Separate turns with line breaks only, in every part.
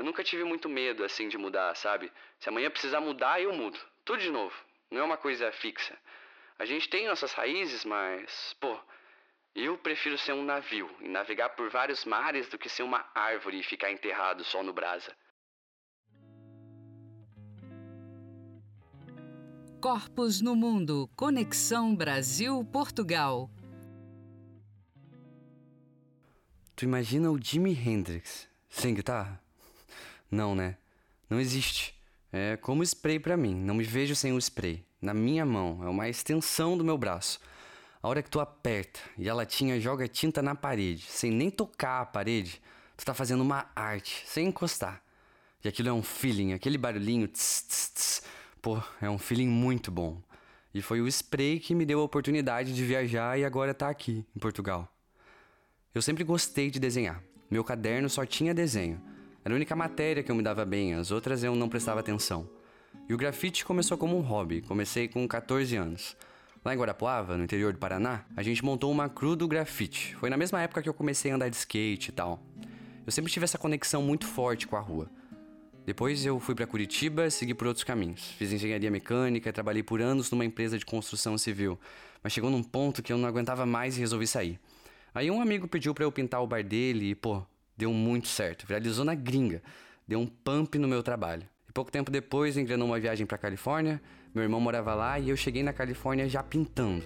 Eu nunca tive muito medo, assim, de mudar, sabe? Se amanhã precisar mudar, eu mudo. Tudo de novo. Não é uma coisa fixa. A gente tem nossas raízes, mas, pô, eu prefiro ser um navio e navegar por vários mares do que ser uma árvore e ficar enterrado só no brasa.
Corpos no Mundo Conexão Brasil-Portugal.
Tu imagina o Jimi Hendrix sem guitarra? Não, né? Não existe. É como spray para mim. Não me vejo sem o spray. Na minha mão, é uma extensão do meu braço. A hora que tu aperta e a latinha joga tinta na parede, sem nem tocar a parede, tu tá fazendo uma arte, sem encostar. E aquilo é um feeling, aquele barulhinho tss, tss, tss, Pô, é um feeling muito bom. E foi o spray que me deu a oportunidade de viajar e agora tá aqui, em Portugal. Eu sempre gostei de desenhar. Meu caderno só tinha desenho. Era a única matéria que eu me dava bem, as outras eu não prestava atenção. E o grafite começou como um hobby, comecei com 14 anos. Lá em Guarapuava, no interior do Paraná, a gente montou uma crew do grafite. Foi na mesma época que eu comecei a andar de skate e tal. Eu sempre tive essa conexão muito forte com a rua. Depois eu fui para Curitiba e segui por outros caminhos. Fiz engenharia mecânica, trabalhei por anos numa empresa de construção civil, mas chegou num ponto que eu não aguentava mais e resolvi sair. Aí um amigo pediu para eu pintar o bar dele e, pô, deu muito certo. Viralizou na gringa. Deu um pump no meu trabalho. E pouco tempo depois engrenou uma viagem para Califórnia. Meu irmão morava lá e eu cheguei na Califórnia já pintando.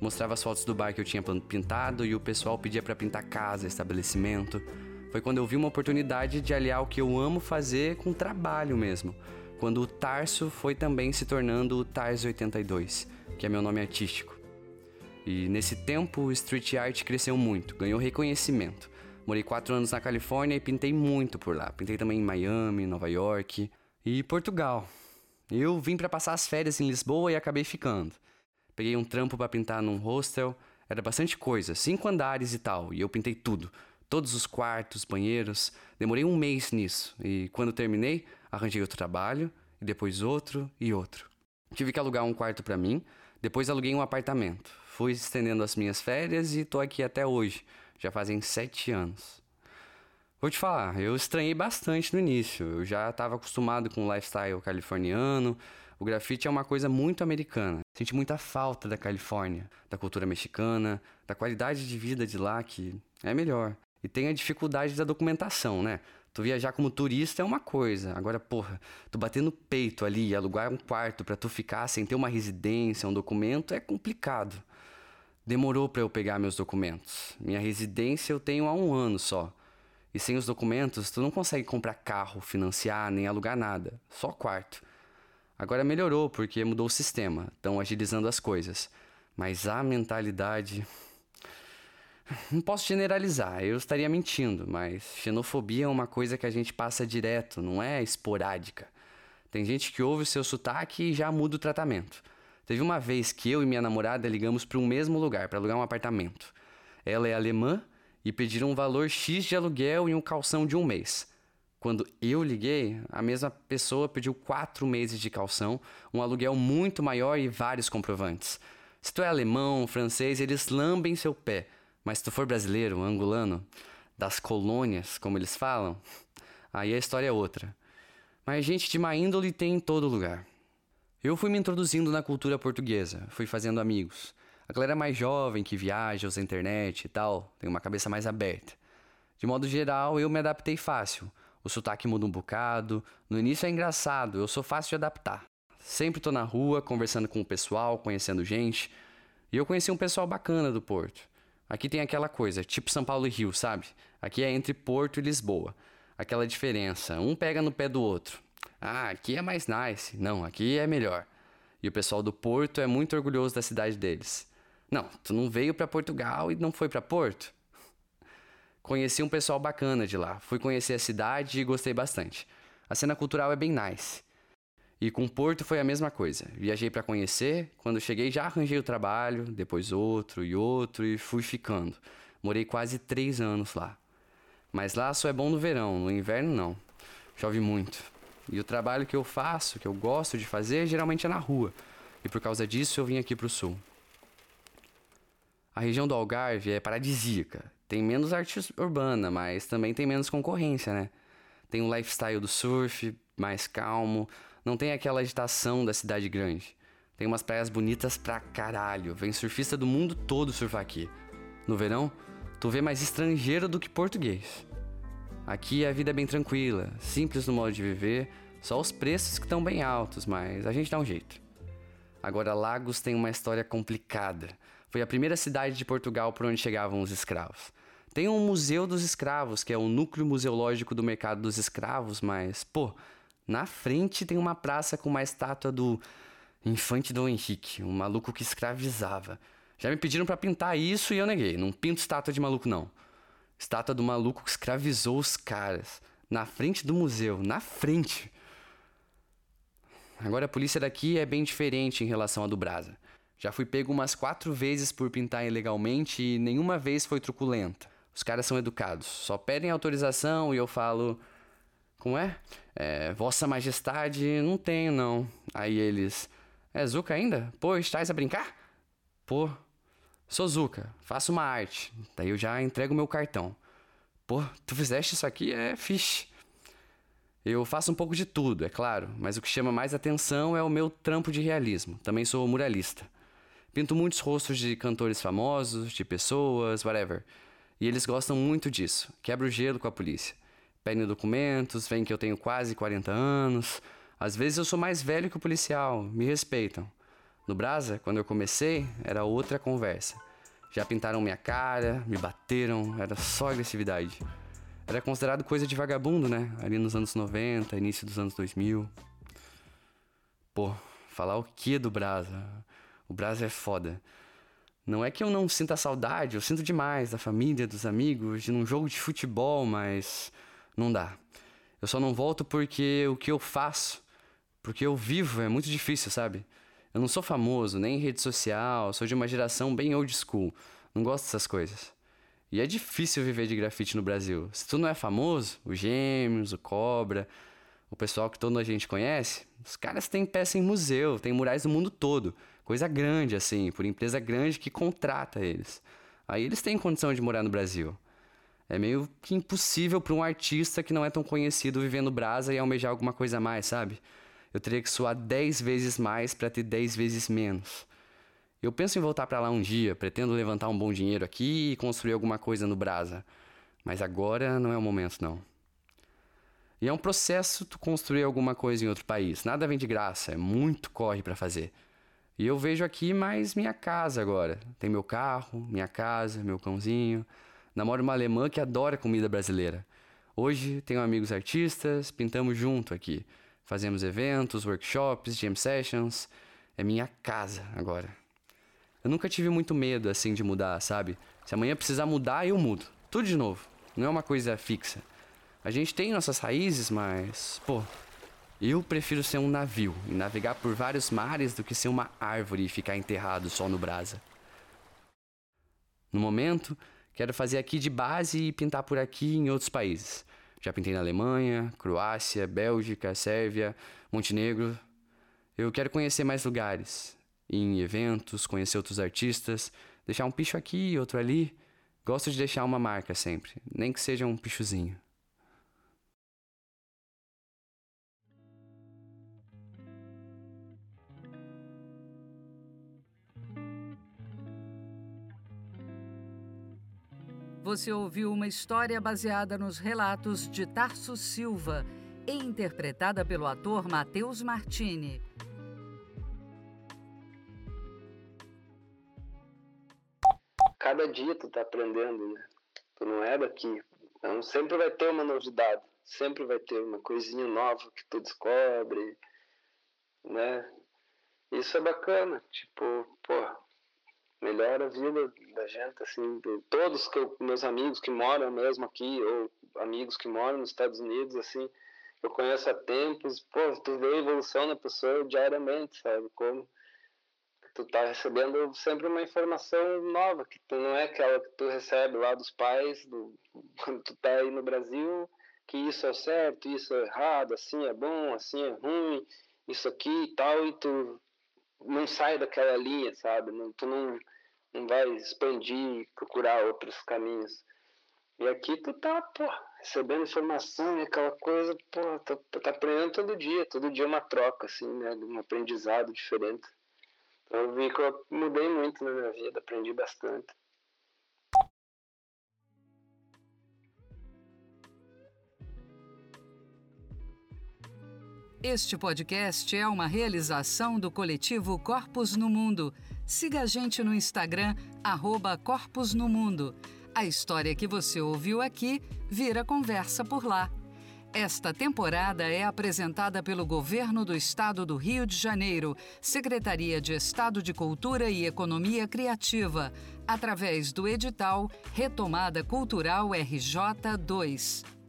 Mostrava as fotos do bar que eu tinha pintado e o pessoal pedia para pintar casa, estabelecimento. Foi quando eu vi uma oportunidade de aliar o que eu amo fazer com trabalho mesmo. Quando o Tarso foi também se tornando o Tars 82, que é meu nome artístico. E nesse tempo o street art cresceu muito, ganhou reconhecimento. Morei quatro anos na Califórnia e pintei muito por lá. Pintei também em Miami, Nova York e Portugal. Eu vim para passar as férias em Lisboa e acabei ficando. Peguei um trampo para pintar num hostel, era bastante coisa, cinco andares e tal, e eu pintei tudo todos os quartos, banheiros. Demorei um mês nisso e quando terminei, arranjei outro trabalho e depois outro e outro. Tive que alugar um quarto para mim, depois aluguei um apartamento. Fui estendendo as minhas férias e tô aqui até hoje. Já fazem sete anos. Vou te falar, eu estranhei bastante no início. Eu já estava acostumado com o lifestyle californiano. O grafite é uma coisa muito americana. Senti muita falta da Califórnia, da cultura mexicana, da qualidade de vida de lá que é melhor. E tem a dificuldade da documentação, né? Tu viajar como turista é uma coisa. Agora, porra, tu bater no peito ali e alugar um quarto para tu ficar sem ter uma residência, um documento, é complicado. Demorou para eu pegar meus documentos. Minha residência eu tenho há um ano só. E sem os documentos, tu não consegue comprar carro, financiar, nem alugar nada. Só quarto. Agora melhorou porque mudou o sistema, estão agilizando as coisas. Mas a mentalidade. Não posso generalizar, eu estaria mentindo, mas xenofobia é uma coisa que a gente passa direto, não é esporádica. Tem gente que ouve o seu sotaque e já muda o tratamento. Teve uma vez que eu e minha namorada ligamos para o mesmo lugar para alugar um apartamento. Ela é alemã e pediram um valor X de aluguel e um calção de um mês. Quando eu liguei, a mesma pessoa pediu quatro meses de calção, um aluguel muito maior e vários comprovantes. Se tu é alemão, francês, eles lambem seu pé mas se tu for brasileiro, angolano, das colônias, como eles falam, aí a história é outra. Mas gente de má índole tem em todo lugar. Eu fui me introduzindo na cultura portuguesa, fui fazendo amigos. A galera mais jovem que viaja, usa internet e tal, tem uma cabeça mais aberta. De modo geral, eu me adaptei fácil. O sotaque muda um bocado. No início é engraçado, eu sou fácil de adaptar. Sempre tô na rua, conversando com o pessoal, conhecendo gente. E eu conheci um pessoal bacana do Porto. Aqui tem aquela coisa, tipo São Paulo e Rio, sabe? Aqui é entre Porto e Lisboa. Aquela diferença, um pega no pé do outro. Ah, aqui é mais nice. Não, aqui é melhor. E o pessoal do Porto é muito orgulhoso da cidade deles. Não, tu não veio para Portugal e não foi para Porto? Conheci um pessoal bacana de lá. Fui conhecer a cidade e gostei bastante. A cena cultural é bem nice. E com Porto foi a mesma coisa. Viajei para conhecer, quando cheguei já arranjei o trabalho, depois outro e outro e fui ficando. Morei quase três anos lá. Mas lá só é bom no verão, no inverno não. Chove muito. E o trabalho que eu faço, que eu gosto de fazer, geralmente é na rua. E por causa disso eu vim aqui pro sul. A região do Algarve é paradisíaca. Tem menos arte urbana, mas também tem menos concorrência, né? tem um lifestyle do surf, mais calmo, não tem aquela agitação da cidade grande. Tem umas praias bonitas pra caralho, vem surfista do mundo todo surfar aqui. No verão, tu vê mais estrangeiro do que português. Aqui a vida é bem tranquila, simples no modo de viver, só os preços que estão bem altos, mas a gente dá um jeito. Agora, Lagos tem uma história complicada. Foi a primeira cidade de Portugal por onde chegavam os escravos. Tem um Museu dos Escravos, que é o núcleo museológico do mercado dos escravos, mas, pô, na frente tem uma praça com uma estátua do Infante Dom Henrique, um maluco que escravizava. Já me pediram para pintar isso e eu neguei. Não pinto estátua de maluco, não. Estátua do maluco que escravizou os caras. Na frente do museu, na frente. Agora a polícia daqui é bem diferente em relação à do Brasa. Já fui pego umas quatro vezes por pintar ilegalmente e nenhuma vez foi truculenta. Os caras são educados, só pedem autorização e eu falo. Como é? é Vossa Majestade, não tenho não. Aí eles. É Zuca ainda? Pô, estás a brincar? Pô, sou Zuca, faço uma arte. Daí eu já entrego meu cartão. Pô, tu fizeste isso aqui? É fixe. Eu faço um pouco de tudo, é claro, mas o que chama mais atenção é o meu trampo de realismo. Também sou muralista. Pinto muitos rostos de cantores famosos, de pessoas, whatever. E eles gostam muito disso. Quebra o gelo com a polícia. Pedem documentos, veem que eu tenho quase 40 anos. Às vezes eu sou mais velho que o policial, me respeitam. No Brasa, quando eu comecei, era outra conversa. Já pintaram minha cara, me bateram, era só agressividade. Era considerado coisa de vagabundo, né? Ali nos anos 90, início dos anos 2000. Pô, falar o que do Brasa? O Brasa é foda. Não é que eu não sinta saudade, eu sinto demais da família, dos amigos, de num jogo de futebol, mas não dá. Eu só não volto porque o que eu faço, porque eu vivo é muito difícil, sabe? Eu não sou famoso, nem em rede social, sou de uma geração bem old school. Não gosto dessas coisas. E é difícil viver de grafite no Brasil. Se tu não é famoso, o Gêmeos, o Cobra, o pessoal que toda a gente conhece, os caras têm peça em museu, tem murais no mundo todo. Coisa grande, assim, por empresa grande que contrata eles. Aí eles têm condição de morar no Brasil. É meio que impossível para um artista que não é tão conhecido vivendo brasa e almejar alguma coisa a mais, sabe? Eu teria que suar 10 vezes mais para ter 10 vezes menos. Eu penso em voltar para lá um dia, pretendo levantar um bom dinheiro aqui e construir alguma coisa no Brasa. Mas agora não é o momento, não. E é um processo tu construir alguma coisa em outro país. Nada vem de graça, é muito corre para fazer. E eu vejo aqui mais minha casa agora. Tem meu carro, minha casa, meu cãozinho. Namoro uma alemã que adora comida brasileira. Hoje tenho amigos artistas, pintamos junto aqui. Fazemos eventos, workshops, jam sessions. É minha casa agora. Eu nunca tive muito medo assim de mudar, sabe? Se amanhã precisar mudar, eu mudo. Tudo de novo. Não é uma coisa fixa. A gente tem nossas raízes, mas, pô, eu prefiro ser um navio e navegar por vários mares do que ser uma árvore e ficar enterrado só no brasa. No momento, quero fazer aqui de base e pintar por aqui em outros países. Já pintei na Alemanha, Croácia, Bélgica, Sérvia, Montenegro. Eu quero conhecer mais lugares, em eventos, conhecer outros artistas, deixar um picho aqui, outro ali. Gosto de deixar uma marca sempre, nem que seja um pichozinho.
Você ouviu uma história baseada nos relatos de Tarso Silva e interpretada pelo ator Matheus Martini.
Tu tá aprendendo, né? Tu não é daqui. Então sempre vai ter uma novidade, sempre vai ter uma coisinha nova que tu descobre, né? Isso é bacana, tipo, pô, melhora a vida da gente, assim, todos que eu, meus amigos que moram mesmo aqui, ou amigos que moram nos Estados Unidos, assim, eu conheço há tempos, pô, tu vê a evolução da pessoa diariamente, sabe, como tu tá recebendo sempre uma informação nova, que tu não é aquela que tu recebe lá dos pais, do, quando tu tá aí no Brasil, que isso é certo, isso é errado, assim é bom, assim é ruim, isso aqui e tal, e tu não sai daquela linha, sabe? Não, tu não, não vai expandir, procurar outros caminhos. E aqui tu tá, pô, recebendo informação e aquela coisa, pô, tá, tá aprendendo todo dia, todo dia uma troca, assim, né? Um aprendizado diferente. Eu vi que eu mudei muito na minha vida, aprendi bastante.
Este podcast é uma realização do coletivo Corpos no Mundo. Siga a gente no Instagram, arroba no Mundo. A história que você ouviu aqui vira conversa por lá. Esta temporada é apresentada pelo Governo do Estado do Rio de Janeiro, Secretaria de Estado de Cultura e Economia Criativa, através do edital Retomada Cultural RJ 2.